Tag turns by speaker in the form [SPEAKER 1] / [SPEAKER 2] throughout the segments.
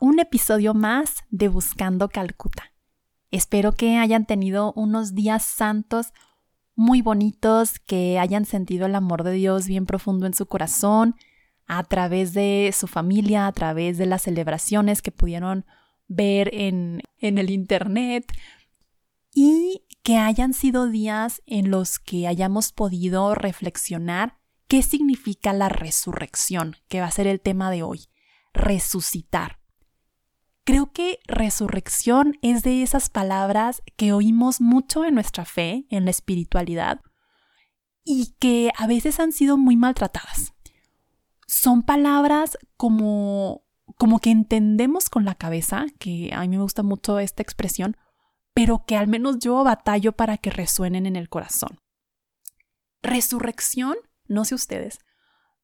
[SPEAKER 1] un episodio más de Buscando Calcuta. Espero que hayan tenido unos días santos muy bonitos, que hayan sentido el amor de Dios bien profundo en su corazón, a través de su familia, a través de las celebraciones que pudieron ver en el Internet y que hayan sido días en los que hayamos podido reflexionar qué significa la resurrección, que va a ser el tema de hoy resucitar. Creo que resurrección es de esas palabras que oímos mucho en nuestra fe, en la espiritualidad, y que a veces han sido muy maltratadas. Son palabras como, como que entendemos con la cabeza, que a mí me gusta mucho esta expresión, pero que al menos yo batallo para que resuenen en el corazón. Resurrección, no sé ustedes,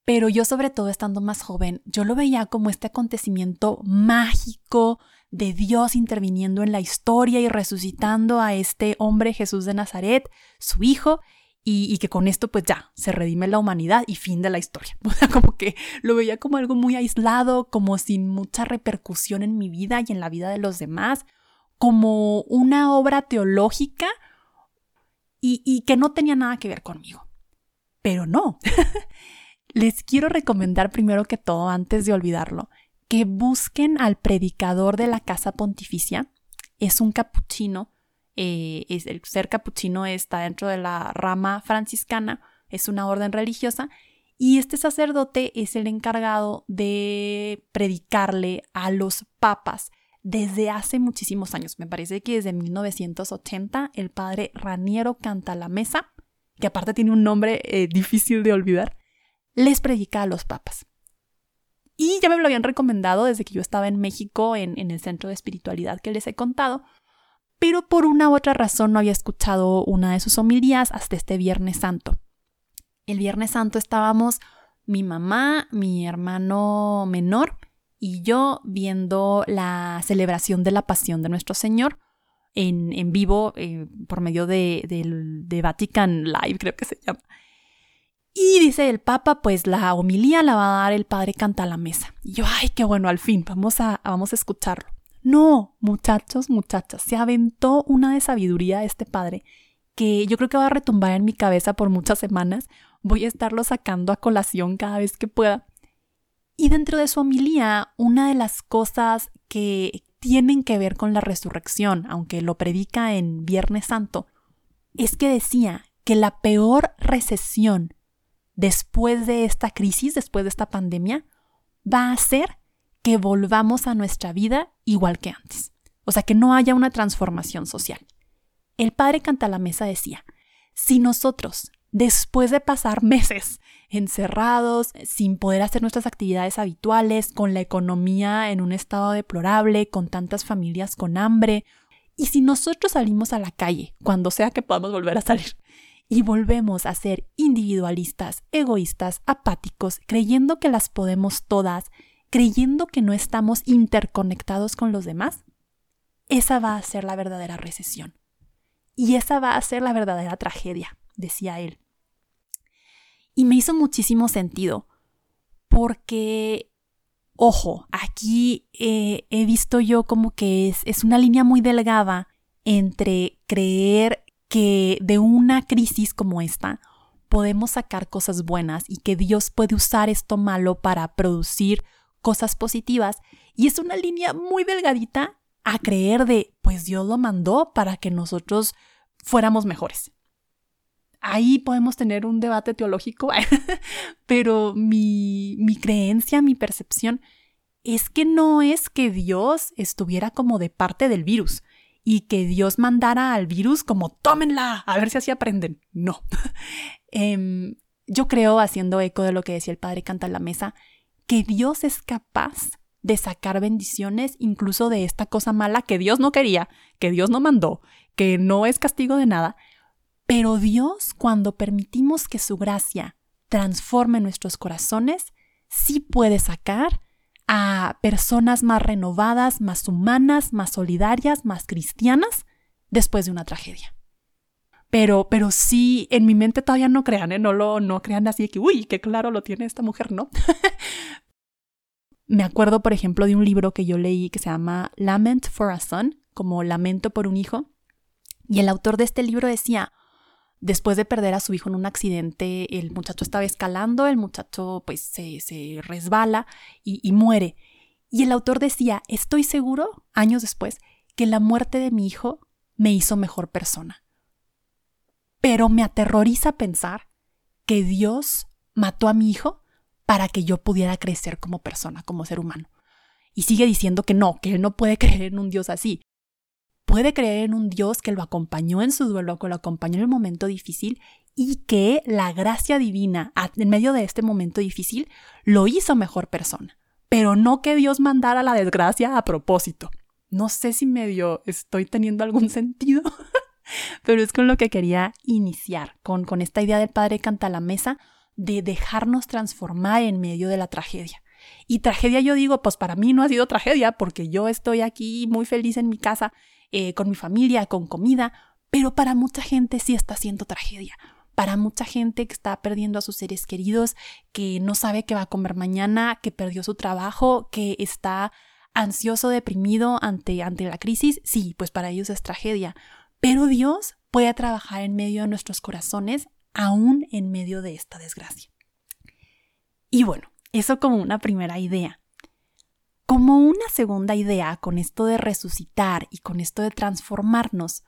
[SPEAKER 1] pero yo sobre todo estando más joven, yo lo veía como este acontecimiento mágico de Dios interviniendo en la historia y resucitando a este hombre Jesús de Nazaret, su hijo, y, que con esto pues ya se redime la humanidad y fin de la historia. O sea, como que lo veía como algo muy aislado, como sin mucha repercusión en mi vida y en la vida de los demás, como una obra teológica y, y que no tenía nada que ver conmigo. Pero no. Les quiero recomendar primero que todo, antes de olvidarlo, que busquen al predicador de la Casa Pontificia. Es un capuchino. Eh, el ser capuchino está dentro de la rama franciscana, es una orden religiosa, y este sacerdote es el encargado de predicarle a los papas desde hace muchísimos años. Me parece que desde 1980 el padre Raniero canta la mesa, que aparte tiene un nombre eh, difícil de olvidar les predica a los papas. Y ya me lo habían recomendado desde que yo estaba en México, en, el centro de espiritualidad que les he contado, pero por una u otra razón no había escuchado una de sus homilías hasta este Viernes Santo. El Viernes Santo estábamos mi mamá, mi hermano menor y yo viendo la celebración de la pasión de nuestro Señor en, vivo eh, por medio de, de Vatican Live, creo que se llama. Y dice el Papa, pues la homilía la va a dar el Padre Canta la Mesa. Y yo, ay, qué bueno, al fin, vamos a, vamos a escucharlo. No, muchachos, muchachas, se aventó una de sabiduría este Padre que yo creo que va a retumbar en mi cabeza por muchas semanas. Voy a estarlo sacando a colación cada vez que pueda. Y dentro de su homilía, una de las cosas que tienen que ver con la resurrección, aunque lo predica en Viernes Santo, es que decía que la peor recesión después de esta crisis, después de esta pandemia, va a hacer que volvamos a nuestra vida igual que antes. O sea, que no haya una transformación social. El padre Cantalamesa decía, si nosotros, después de pasar meses encerrados, sin poder hacer nuestras actividades habituales, con la economía en un estado deplorable, con tantas familias con hambre, y si nosotros salimos a la calle, cuando sea que podamos volver a salir, y volvemos a ser individualistas, egoístas, apáticos, creyendo que las podemos todas, creyendo que no estamos interconectados con los demás, esa va a ser la verdadera recesión. Y esa va a ser la verdadera tragedia, decía él. Y me hizo muchísimo sentido, porque, ojo, aquí eh, he visto yo como que es, es una línea muy delgada entre creer que de una crisis como esta podemos sacar cosas buenas y que Dios puede usar esto malo para producir cosas positivas. Y es una línea muy delgadita a creer de, pues Dios lo mandó para que nosotros fuéramos mejores. Ahí podemos tener un debate teológico, pero mi, mi creencia, mi percepción es que no es que Dios estuviera como de parte del virus, y que Dios mandara al virus como tómenla, a ver si así aprenden. No. Em, yo creo, haciendo eco de lo que decía el padre Canta en la Mesa, que Dios es capaz de sacar bendiciones incluso de esta cosa mala que Dios no quería, que Dios no mandó, que no es castigo de nada. Pero Dios, cuando permitimos que su gracia transforme nuestros corazones, sí puede sacar a personas más renovadas, más humanas, más solidarias, más cristianas después de una tragedia. Pero, pero sí, en mi mente todavía no crean, ¿eh? no lo no crean así de que, uy, qué claro lo tiene esta mujer, ¿no? Me acuerdo, por ejemplo, de un libro que yo leí que se llama Lament for a Son, como Lamento por un hijo. Y el autor de este libro decía, después de perder a su hijo en un accidente, el muchacho estaba escalando, el muchacho pues se, resbala y, y muere. Y el autor decía, estoy seguro, años después, que la muerte de mi hijo me hizo mejor persona. Pero me aterroriza pensar que Dios mató a mi hijo para que yo pudiera crecer como persona, como ser humano. Y sigue diciendo que no, que él no puede creer en un Dios así. Puede creer en un Dios que lo acompañó en su duelo, que lo acompañó en el momento difícil y que la gracia divina en medio de este momento difícil lo hizo mejor persona. Pero no que Dios mandara la desgracia a propósito. No sé si medio estoy teniendo algún sentido, pero es con lo que quería iniciar, con, con esta idea del Padre canta la mesa, de dejarnos transformar en medio de la tragedia. Y tragedia yo digo, pues para mí no ha sido tragedia porque yo estoy aquí muy feliz en mi casa, eh, con mi familia, con comida, pero para mucha gente sí está siendo tragedia. Para mucha gente que está perdiendo a sus seres queridos, que no sabe qué va a comer mañana, que perdió su trabajo, que está ansioso, deprimido ante, ante la crisis, sí, pues para ellos es tragedia. Pero Dios puede trabajar en medio de nuestros corazones aún en medio de esta desgracia. Y bueno, eso como una primera idea. Como una segunda idea con esto de resucitar y con esto de transformarnos,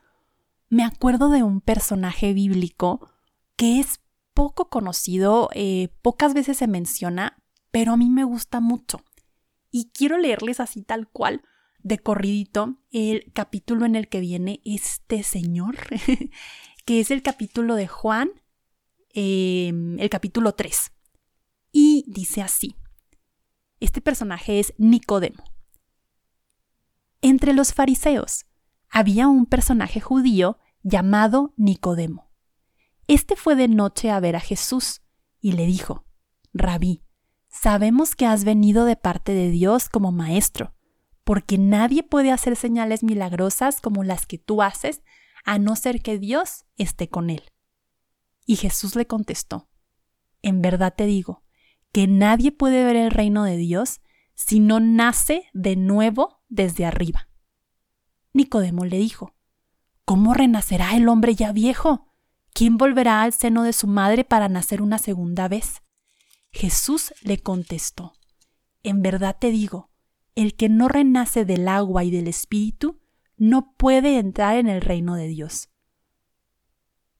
[SPEAKER 1] me acuerdo de un personaje bíblico que es poco conocido, eh, pocas veces se menciona, pero a mí me gusta mucho. Y quiero leerles así tal cual, de corridito, el capítulo en el que viene este señor, que es el capítulo de Juan Em, el capítulo 3. Y dice así. Este personaje es Nicodemo. Entre los fariseos había un personaje judío llamado Nicodemo. Este fue de noche a ver a Jesús y le dijo, Rabí, sabemos que has venido de parte de Dios como maestro, porque nadie puede hacer señales milagrosas como las que tú haces, a no ser que Dios esté con él. Y Jesús le contestó, En verdad te digo, que nadie puede ver el reino de Dios si no nace de nuevo desde arriba. Nicodemo le dijo, ¿Cómo renacerá el hombre ya viejo? ¿Quién volverá al seno de su madre para nacer una segunda vez? Jesús le contestó, En verdad te digo, el que no renace del agua y del espíritu no puede entrar en el reino de Dios.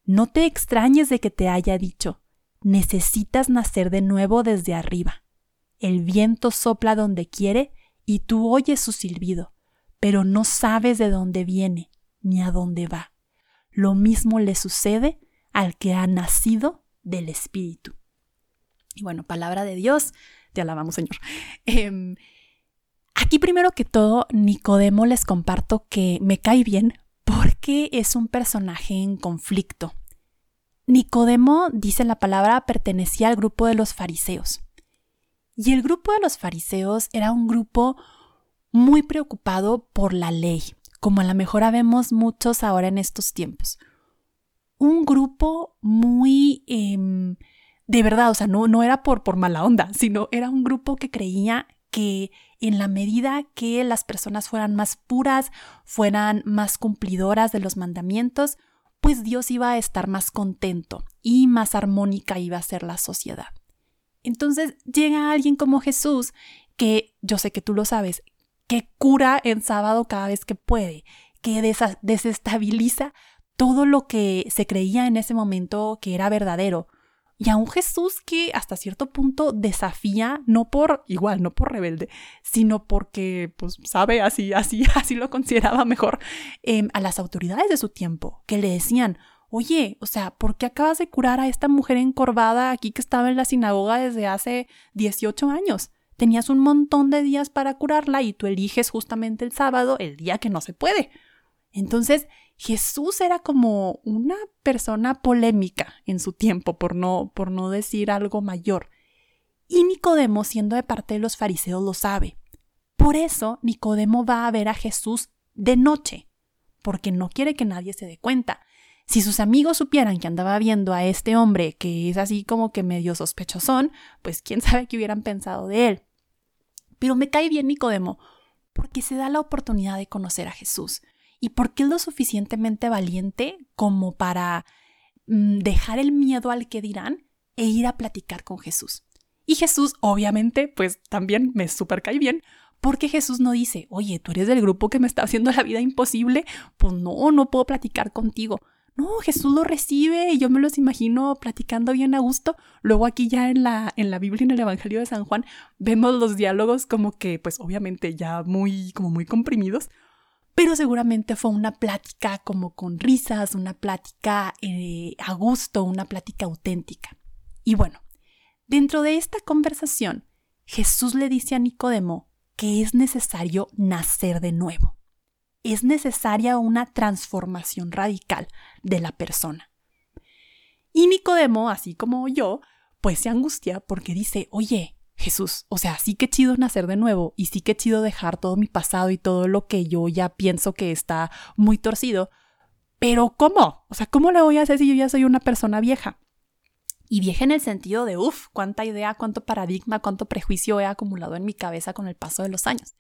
[SPEAKER 1] No te extrañes de que te haya dicho, necesitas nacer de nuevo desde arriba. El viento sopla donde quiere y tú oyes su silbido, pero no sabes de dónde viene ni a dónde va. Lo mismo le sucede al que ha nacido del Espíritu. Y bueno, palabra de Dios, te alabamos Señor. Em, aquí primero que todo, Nicodemo les comparto que me cae bien porque es un personaje en conflicto. Nicodemo, dice la palabra, pertenecía al grupo de los fariseos. Y el grupo de los fariseos era un grupo muy preocupado por la ley, como a lo mejor vemos muchos ahora en estos tiempos. Un grupo muy... Em, de verdad, o sea, no, no era por, por mala onda, sino era un grupo que creía que en la medida que las personas fueran más puras, fueran más cumplidoras de los mandamientos, pues Dios iba a estar más contento y más armónica iba a ser la sociedad. Entonces llega alguien como Jesús, que yo sé que tú lo sabes, que cura en sábado cada vez que puede, que desestabiliza todo lo que se creía en ese momento que era verdadero, y a un Jesús que hasta cierto punto desafía, no por igual, no por rebelde, sino porque, pues, sabe, así, así, así lo consideraba mejor em, a las autoridades de su tiempo, que le decían, oye, o sea, ¿por qué acabas de curar a esta mujer encorvada aquí que estaba en la sinagoga desde hace 18 años? Tenías un montón de días para curarla y tú eliges justamente el sábado, el día que no se puede. Entonces, Jesús era como una persona polémica en su tiempo, por no, por no decir algo mayor. Y Nicodemo, siendo de parte de los fariseos, lo sabe. Por eso Nicodemo va a ver a Jesús de noche, porque no quiere que nadie se dé cuenta. Si sus amigos supieran que andaba viendo a este hombre que es así como que medio sospechosón, pues quién sabe qué hubieran pensado de él. Pero me cae bien Nicodemo, porque se da la oportunidad de conocer a Jesús y porque es lo suficientemente valiente como para mm, dejar el miedo al que dirán e ir a platicar con Jesús. Y Jesús, obviamente, pues también me super cae bien, porque Jesús no dice, oye, tú eres del grupo que me está haciendo la vida imposible, pues no, no puedo platicar contigo. No, Jesús lo recibe y yo me los imagino platicando bien a gusto. Luego aquí ya en la, en la Biblia, en el Evangelio de San Juan, vemos los diálogos como que, pues obviamente ya muy, como muy comprimidos, pero seguramente fue una plática como con risas, una plática eh, a gusto, una plática auténtica. Y bueno, dentro de esta conversación, Jesús le dice a Nicodemo que es necesario nacer de nuevo es necesaria una transformación radical de la persona. Y Nicodemo, así como yo, pues se angustia porque dice, oye, Jesús, o sea, sí que chido nacer de nuevo y sí que chido dejar todo mi pasado y todo lo que yo ya pienso que está muy torcido, pero ¿cómo? O sea, ¿cómo le voy a hacer si yo ya soy una persona vieja? Y vieja en el sentido de, uff, cuánta idea, cuánto paradigma, cuánto prejuicio he acumulado en mi cabeza con el paso de los años.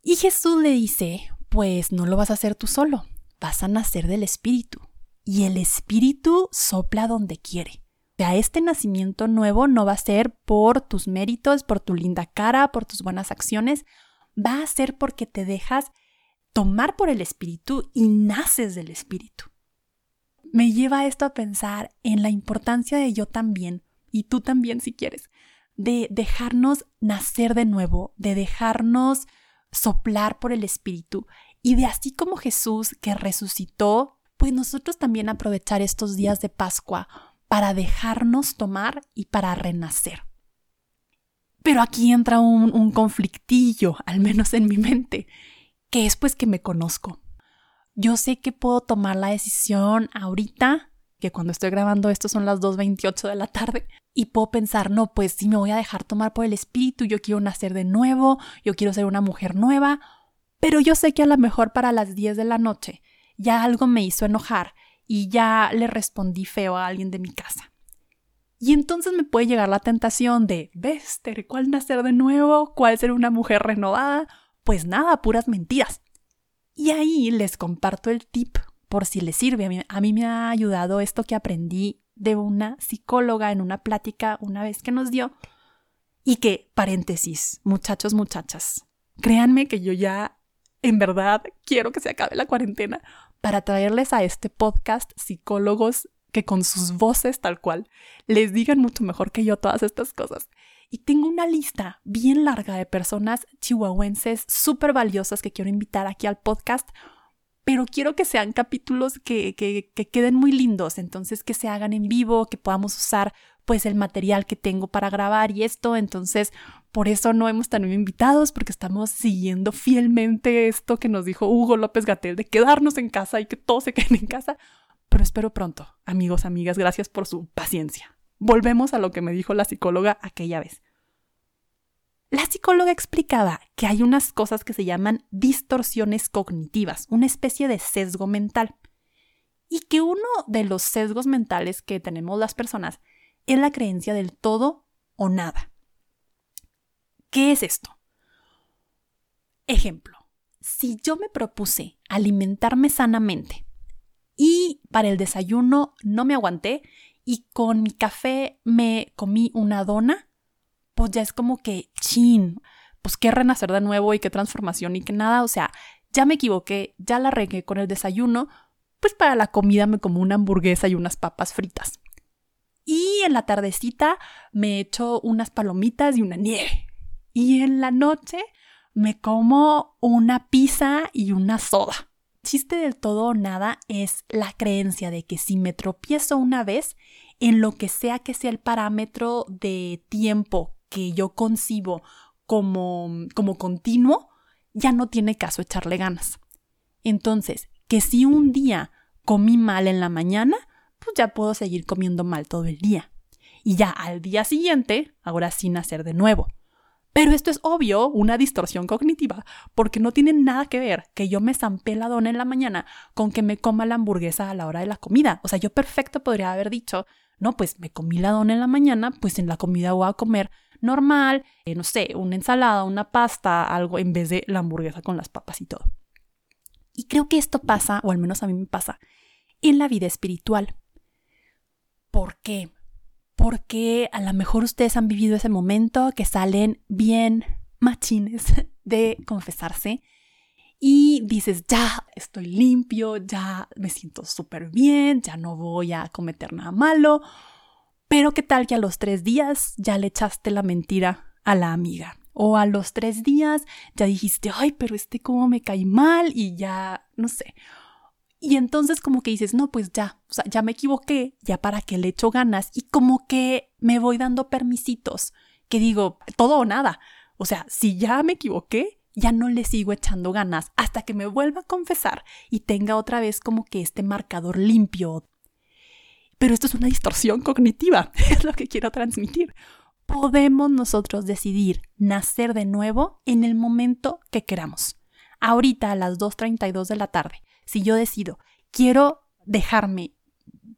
[SPEAKER 1] Y Jesús le dice, pues no lo vas a hacer tú solo, vas a nacer del Espíritu. Y el Espíritu sopla donde quiere. Sea, este nacimiento nuevo no va a ser por tus méritos, por tu linda cara, por tus buenas acciones, va a ser porque te dejas tomar por el Espíritu y naces del Espíritu. Me lleva esto a pensar en la importancia de yo también, y tú también si quieres, de dejarnos nacer de nuevo, de dejarnos soplar por el Espíritu y de así como Jesús que resucitó, pues nosotros también aprovechar estos días de Pascua para dejarnos tomar y para renacer. Pero aquí entra un, conflictillo, al menos en mi mente, que es pues que me conozco. Yo sé que puedo tomar la decisión ahorita, que cuando estoy grabando esto son las 2.28 de la tarde, y puedo pensar, no, pues sí me voy a dejar tomar por el espíritu, yo quiero nacer de nuevo, yo quiero ser una mujer nueva, pero yo sé que a lo mejor para las 10 de la noche ya algo me hizo enojar y ya le respondí feo a alguien de mi casa. Y entonces me puede llegar la tentación de, Bester, ¿cuál nacer de nuevo? ¿Cuál ser una mujer renovada? Pues nada, puras mentiras. Y ahí les comparto el tip por si les sirve. A mí, a mí me ha ayudado esto que aprendí de una psicóloga en una plática una vez que nos dio. Y que, paréntesis, muchachos, muchachas, créanme que yo ya en verdad quiero que se acabe la cuarentena para traerles a este podcast psicólogos que con sus voces tal cual les digan mucho mejor que yo todas estas cosas. Y tengo una lista bien larga de personas chihuahuenses súper valiosas que quiero invitar aquí al podcast pero quiero que sean capítulos que, que, queden muy lindos, entonces que se hagan en vivo, que podamos usar pues el material que tengo para grabar y esto, entonces por eso no hemos tenido invitados, porque estamos siguiendo fielmente esto que nos dijo Hugo López Gatel de quedarnos en casa y que todos se queden en casa, pero espero pronto, amigos, amigas, gracias por su paciencia. Volvemos a lo que me dijo la psicóloga aquella vez. La psicóloga explicaba que hay unas cosas que se llaman distorsiones cognitivas, una especie de sesgo mental, y que uno de los sesgos mentales que tenemos las personas es la creencia del todo o nada. ¿Qué es esto? Ejemplo, si yo me propuse alimentarme sanamente y para el desayuno no me aguanté y con mi café me comí una dona, pues ya es como que, chin, pues qué renacer de nuevo y qué transformación y qué nada, o sea, ya me equivoqué, ya la regué con el desayuno, pues para la comida me como una hamburguesa y unas papas fritas. Y en la tardecita me echo unas palomitas y una nieve. Y en la noche me como una pizza y una soda. Chiste del todo o nada es la creencia de que si me tropiezo una vez, en lo que sea que sea el parámetro de tiempo que yo concibo como, como continuo, ya no tiene caso echarle ganas. Entonces, que si un día comí mal en la mañana, pues ya puedo seguir comiendo mal todo el día. Y ya al día siguiente, ahora sí nacer de nuevo. Pero esto es obvio una distorsión cognitiva, porque no tiene nada que ver que yo me zampé la dona en la mañana con que me coma la hamburguesa a la hora de la comida. O sea, yo perfecto podría haber dicho, no, pues me comí la dona en la mañana, pues en la comida voy a comer normal, eh, no sé, una ensalada, una pasta, algo en vez de la hamburguesa con las papas y todo. Y creo que esto pasa, o al menos a mí me pasa, en la vida espiritual. ¿Por qué? Porque a lo mejor ustedes han vivido ese momento que salen bien machines de confesarse y dices, ya estoy limpio, ya me siento súper bien, ya no voy a cometer nada malo, pero qué tal que a los tres días ya le echaste la mentira a la amiga. O a los tres días ya dijiste, ay, pero este cómo me cae mal y ya, no sé. Y entonces como que dices, no, pues ya, o sea, ya me equivoqué, ya para que le echo ganas y como que me voy dando permisitos, que digo, todo o nada. O sea, si ya me equivoqué, ya no le sigo echando ganas hasta que me vuelva a confesar y tenga otra vez como que este marcador limpio. Pero esto es una distorsión cognitiva, es lo que quiero transmitir. Podemos nosotros decidir nacer de nuevo en el momento que queramos. Ahorita a las 2.32 de la tarde, si yo decido, quiero dejarme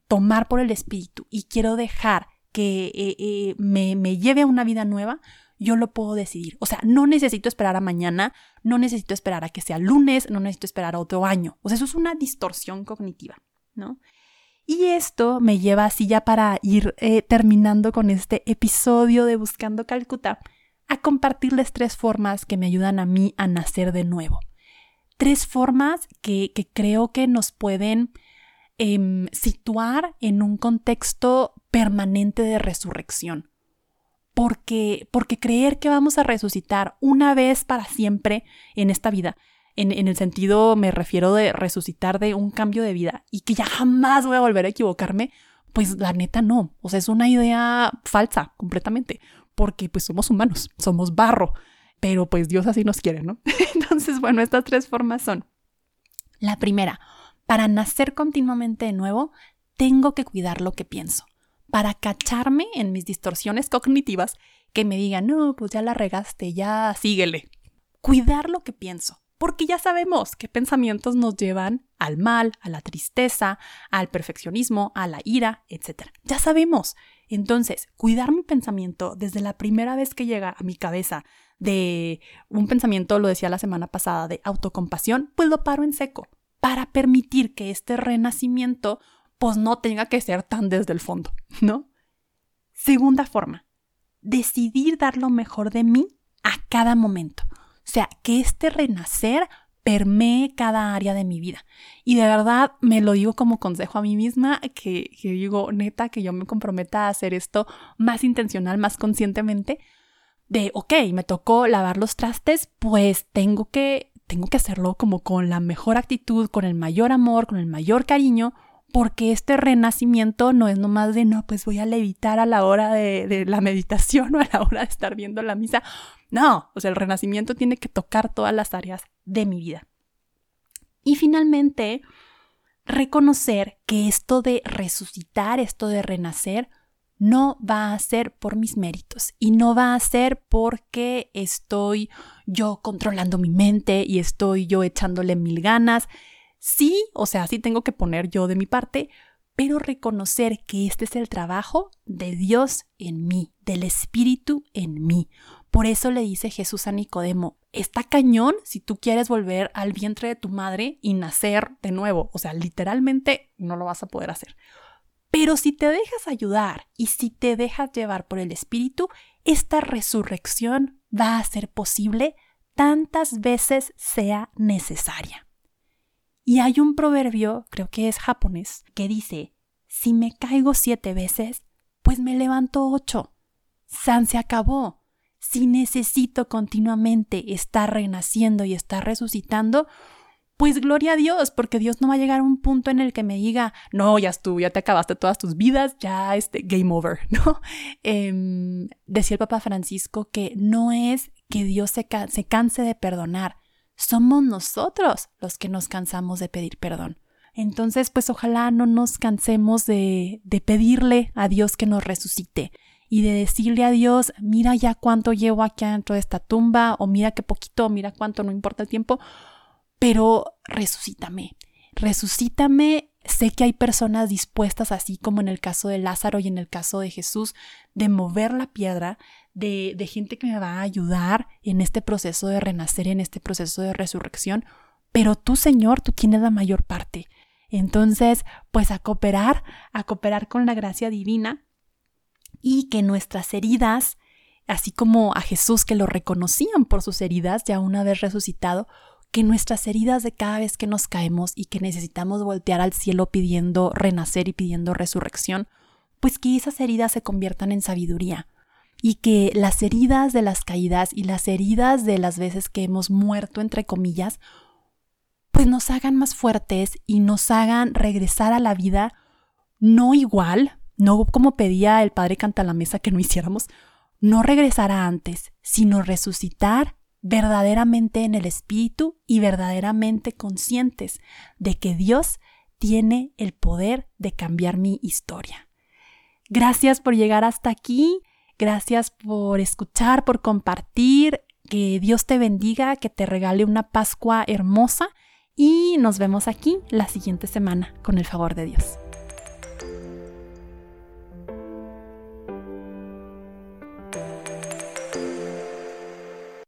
[SPEAKER 1] tomar por el espíritu y quiero dejar que eh, eh, me, lleve a una vida nueva, yo lo puedo decidir. O sea, no necesito esperar a mañana, no necesito esperar a que sea lunes, no necesito esperar a otro año. O sea, eso es una distorsión cognitiva, ¿no? Y esto me lleva así ya para ir eh, terminando con este episodio de Buscando Calcuta, a compartirles tres formas que me ayudan a mí a nacer de nuevo. Tres formas que, creo que nos pueden em, situar en un contexto permanente de resurrección. Porque, porque creer que vamos a resucitar una vez para siempre en esta vida, en, en, el sentido me refiero de resucitar de un cambio de vida y que ya jamás voy a volver a equivocarme, pues la neta no, o sea, es una idea falsa completamente, porque pues somos humanos, somos barro, pero pues Dios así nos quiere, ¿no? Entonces, bueno, estas tres formas son, la primera, para nacer continuamente de nuevo, tengo que cuidar lo que pienso para cacharme en mis distorsiones cognitivas que me digan, no, pues ya la regaste, ya síguele. Cuidar lo que pienso, porque ya sabemos qué pensamientos nos llevan al mal, a la tristeza, al perfeccionismo, a la ira, etc. Ya sabemos. Entonces, cuidar mi pensamiento desde la primera vez que llega a mi cabeza de un pensamiento, lo decía la semana pasada, de autocompasión, pues lo paro en seco para permitir que este renacimiento pues no tenga que ser tan desde el fondo, ¿no? Segunda forma, decidir dar lo mejor de mí a cada momento. O sea, que este renacer permee cada área de mi vida. Y de verdad me lo digo como consejo a mí misma, que, que, digo, neta, que yo me comprometa a hacer esto más intencional, más conscientemente, de, ok, me tocó lavar los trastes, pues tengo que, tengo que hacerlo como con la mejor actitud, con el mayor amor, con el mayor cariño, porque este renacimiento no es nomás de, no, pues voy a levitar a la hora de, la meditación o a la hora de estar viendo la misa. No, o sea, el renacimiento tiene que tocar todas las áreas de mi vida. Y finalmente, reconocer que esto de resucitar, esto de renacer, no va a ser por mis méritos y no va a ser porque estoy yo controlando mi mente y estoy yo echándole mil ganas Sí, o sea, sí tengo que poner yo de mi parte, pero reconocer que este es el trabajo de Dios en mí, del Espíritu en mí. Por eso le dice Jesús a Nicodemo, está cañón si tú quieres volver al vientre de tu madre y nacer de nuevo. O sea, literalmente no lo vas a poder hacer. Pero si te dejas ayudar y si te dejas llevar por el Espíritu, esta resurrección va a ser posible tantas veces sea necesaria. Y hay un proverbio, creo que es japonés, que dice, si me caigo siete veces, pues me levanto ocho. San se acabó. Si necesito continuamente estar renaciendo y estar resucitando, pues gloria a Dios, porque Dios no va a llegar a un punto en el que me diga, no, ya estuvo, ya te acabaste todas tus vidas, ya este, game over, ¿no? Em, decía el Papa Francisco que no es que Dios se, se canse de perdonar, somos nosotros los que nos cansamos de pedir perdón. Entonces, pues ojalá no nos cansemos de, de pedirle a Dios que nos resucite y de decirle a Dios, mira ya cuánto llevo aquí dentro de esta tumba, o mira qué poquito, mira cuánto, no importa el tiempo, pero resucítame, resucítame. Sé que hay personas dispuestas, así como en el caso de Lázaro y en el caso de Jesús, de mover la piedra, de, de gente que me va a ayudar en este proceso de renacer, en este proceso de resurrección. Pero tú, Señor, tú tienes la mayor parte. Entonces, pues a cooperar, a cooperar con la gracia divina y que nuestras heridas, así como a Jesús que lo reconocían por sus heridas ya una vez resucitado, que nuestras heridas de cada vez que nos caemos y que necesitamos voltear al cielo pidiendo renacer y pidiendo resurrección, pues que esas heridas se conviertan en sabiduría y que las heridas de las caídas y las heridas de las veces que hemos muerto, entre comillas, pues nos hagan más fuertes y nos hagan regresar a la vida no igual, no como pedía el Padre Canta la Mesa que no hiciéramos, no regresar antes, sino resucitar verdaderamente en el Espíritu y verdaderamente conscientes de que Dios tiene el poder de cambiar mi historia. Gracias por llegar hasta aquí, gracias por escuchar, por compartir, que Dios te bendiga, que te regale una Pascua hermosa y nos vemos aquí la siguiente semana con el favor de Dios.